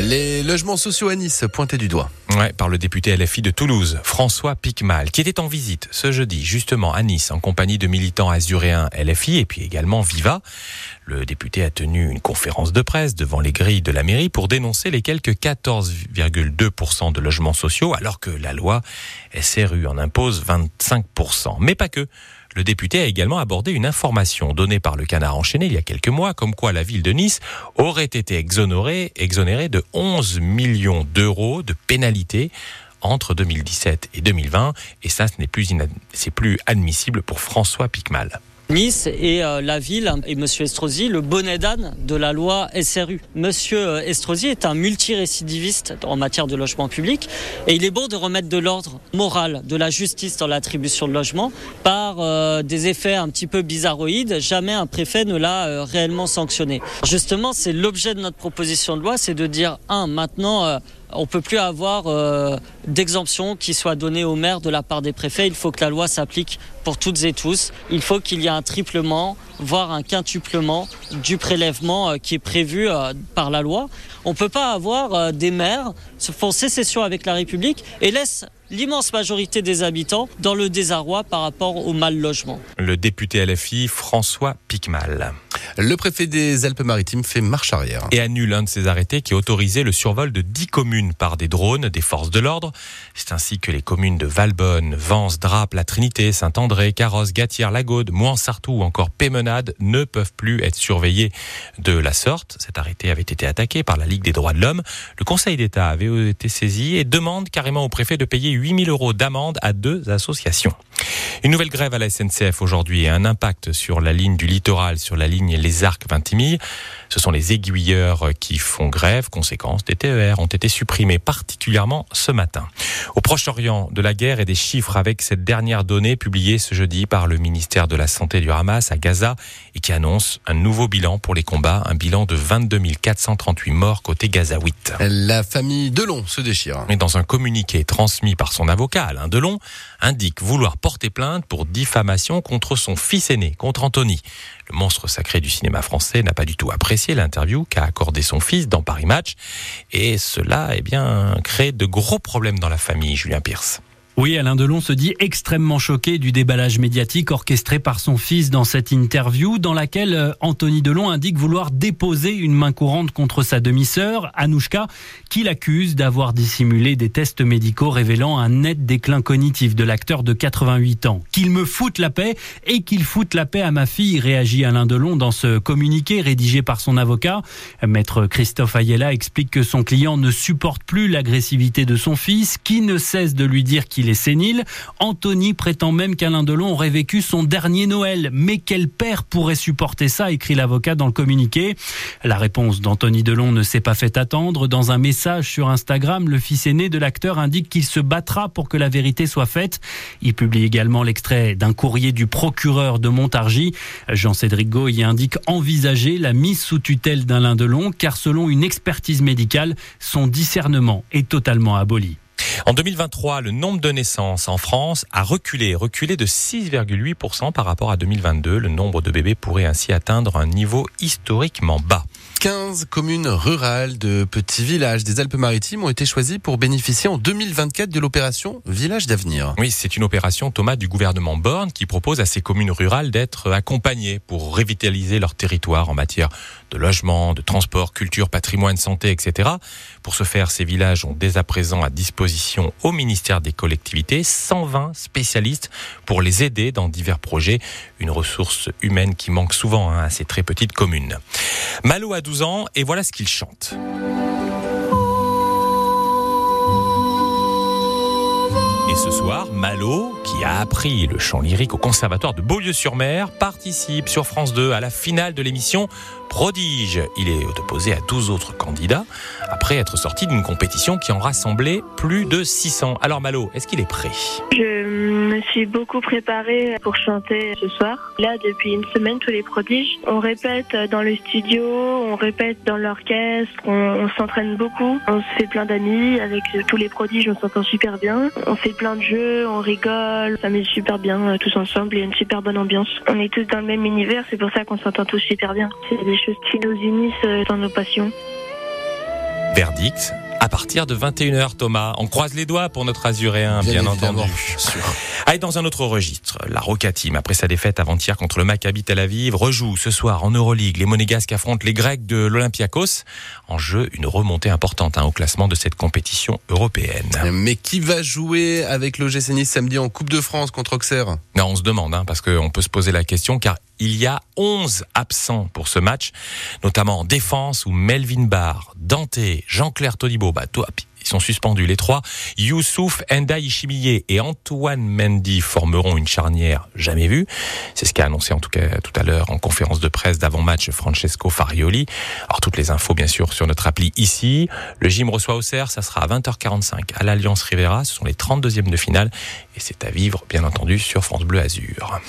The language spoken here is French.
Les logements sociaux à Nice pointés du doigt. Ouais, par le député LFI de Toulouse, François Picmal, qui était en visite ce jeudi justement à Nice en compagnie de militants azuréens LFI et puis également Viva. Le député a tenu une conférence de presse devant les grilles de la mairie pour dénoncer les quelques 14,2% de logements sociaux alors que la loi SRU en impose 25%. Mais pas que. Le député a également abordé une information donnée par le canard enchaîné il y a quelques mois, comme quoi la ville de Nice aurait été exonérée, de 11 millions d'euros de pénalités entre 2017 et 2020. Et ça, ce n'est plus, plus admissible pour François Picmal. Nice est euh, la ville et Monsieur Estrosi le bonnet d'âne de la loi SRU. Monsieur euh, Estrosi est un multirécidiviste en matière de logement public et il est bon de remettre de l'ordre moral, de la justice dans l'attribution de logement par euh, des effets un petit peu bizarroïdes. Jamais un préfet ne l'a réellement sanctionné. Justement, c'est l'objet de notre proposition de loi, c'est de dire un maintenant on peut plus avoir euh, d'exemption qui soit donnée aux maires de la part des préfets. Il faut que la loi s'applique pour toutes et tous. Il faut qu'il y ait un triplement, voire un quintuplement du prélèvement euh, qui est prévu euh, par la loi. On ne peut pas avoir des maires se font sécession avec la République et laissent l'immense majorité des habitants dans le désarroi par rapport au mal logement. Le député LFI François Picmal. Le préfet des Alpes-Maritimes fait marche arrière. Et annule un de ses arrêtés qui autorisait le survol de 10 communes par des drones des forces de l'ordre. C'est ainsi que les communes de Valbonne, Vence, Drape, La Trinité, Saint-André, Carrosse, Gatière, Lagaude, Mouansartou ou encore Pémenade ne peuvent plus être surveillées de la sorte. Cet arrêté avait été attaqué par la Ligue des droits de l'homme. Le Conseil d'État avait été saisi et demande carrément au préfet de payer 8000 euros d'amende à deux associations. Une nouvelle grève à la SNCF aujourd'hui et un impact sur la ligne du littoral, sur la ligne Les Arcs-Vintimille. Ce sont les aiguilleurs qui font grève. Conséquence, des TER ont été supprimés, particulièrement ce matin. Au Proche-Orient, de la guerre et des chiffres avec cette dernière donnée publiée ce jeudi par le ministère de la Santé du Hamas à Gaza et qui annonce un nouveau bilan pour les combats, un bilan de 22 438 morts côté gazaouite. La famille Delon se déchire. Et dans un communiqué transmis par son avocat, Alain Delon, indique vouloir porter plainte pour diffamation contre son fils aîné, contre Anthony. Le monstre sacré du cinéma français n'a pas du tout apprécié l'interview qu'a accordé son fils dans Paris Match. Et cela, eh bien, crée de gros problèmes dans la famille, Julien Pierce. Oui, Alain Delon se dit extrêmement choqué du déballage médiatique orchestré par son fils dans cette interview dans laquelle euh, Anthony Delon indique vouloir déposer une main courante contre sa demi-sœur, Anouchka, qu'il accuse d'avoir dissimulé des tests médicaux révélant un net déclin cognitif de l'acteur de 88 ans. Qu'il me foute la paix et qu'il foute la paix à ma fille, réagit Alain Delon dans ce communiqué rédigé par son avocat. Maître Christophe Ayella explique que son client ne supporte plus l'agressivité de son fils, qui ne cesse de lui dire qu'il est sénile. Anthony prétend même qu'Alain Delon aurait vécu son dernier Noël. Mais quel père pourrait supporter ça écrit l'avocat dans le communiqué. La réponse d'Anthony Delon ne s'est pas fait attendre. Dans un message sur Instagram, le fils aîné de l'acteur indique qu'il se battra pour que la vérité soit faite. Il publie également l'extrait d'un courrier du procureur de Montargis. Jean-Cédric y indique envisager la mise sous tutelle d'Alain Delon car selon une expertise médicale, son discernement est totalement aboli. En 2023, le nombre de naissances en France a reculé, reculé de 6,8% par rapport à 2022. Le nombre de bébés pourrait ainsi atteindre un niveau historiquement bas. 15 communes rurales de petits villages des Alpes-Maritimes ont été choisies pour bénéficier en 2024 de l'opération Village d'avenir. Oui, c'est une opération, Thomas, du gouvernement Borne qui propose à ces communes rurales d'être accompagnées pour revitaliser leur territoire en matière de logement, de transport, culture, patrimoine, santé, etc. Pour ce faire, ces villages ont dès à présent à disposition au ministère des collectivités 120 spécialistes pour les aider dans divers projets, une ressource humaine qui manque souvent hein, à ces très petites communes. Malo a 12 ans et voilà ce qu'il chante. Et ce soir, Malo, qui a appris le chant lyrique au Conservatoire de Beaulieu-sur-Mer, participe sur France 2 à la finale de l'émission Prodige. Il est opposé à 12 autres candidats après être sorti d'une compétition qui en rassemblait plus de 600. Alors Malo, est-ce qu'il est prêt? Je me suis beaucoup préparée pour chanter ce soir. Là, depuis une semaine, tous les prodiges, on répète dans le studio, on répète dans l'orchestre, on, s'entraîne beaucoup, on se fait plein d'amis avec tous les prodiges, on s'entend super bien, on fait plein de jeux, on rigole, ça met super bien euh, tous ensemble, il y a une super bonne ambiance. On est tous dans le même univers, c'est pour ça qu'on s'entend tous super bien. C'est des choses qui nous unissent euh, dans nos passions. Verdict à partir de 21h, Thomas. On croise les doigts pour notre Azuréen, bien, entendu. Allez, dans un autre registre, la Roca Team, après sa défaite avant-hier contre le Maccabi Tel Aviv, rejoue ce soir en Euroleague. Les Monégasques affrontent les Grecs de l'Olympiakos. En jeu, une remontée importante hein, au classement de cette compétition européenne. Mais qui va jouer avec le GC Nice samedi en Coupe de France contre Auxerre? Non, On se demande, hein, parce qu'on peut se poser la question, car il y a 11 absents pour ce match, notamment en défense où Melvin Barr, Dante, Jean-Claire Todibo, toi, ils sont suspendus les trois. Youssouf Enda Ishimiye et Antoine Mendy formeront une charnière jamais vue. C'est ce qu'a annoncé en tout cas tout à l'heure en conférence de presse d'avant-match Francesco Farioli. Alors toutes les infos bien sûr sur notre appli ici. Le gym reçoit Auxerre, ça sera à 20h45 à l'Alliance Rivera. Ce sont les 32e de finale et c'est à vivre bien entendu sur France Bleu Azur.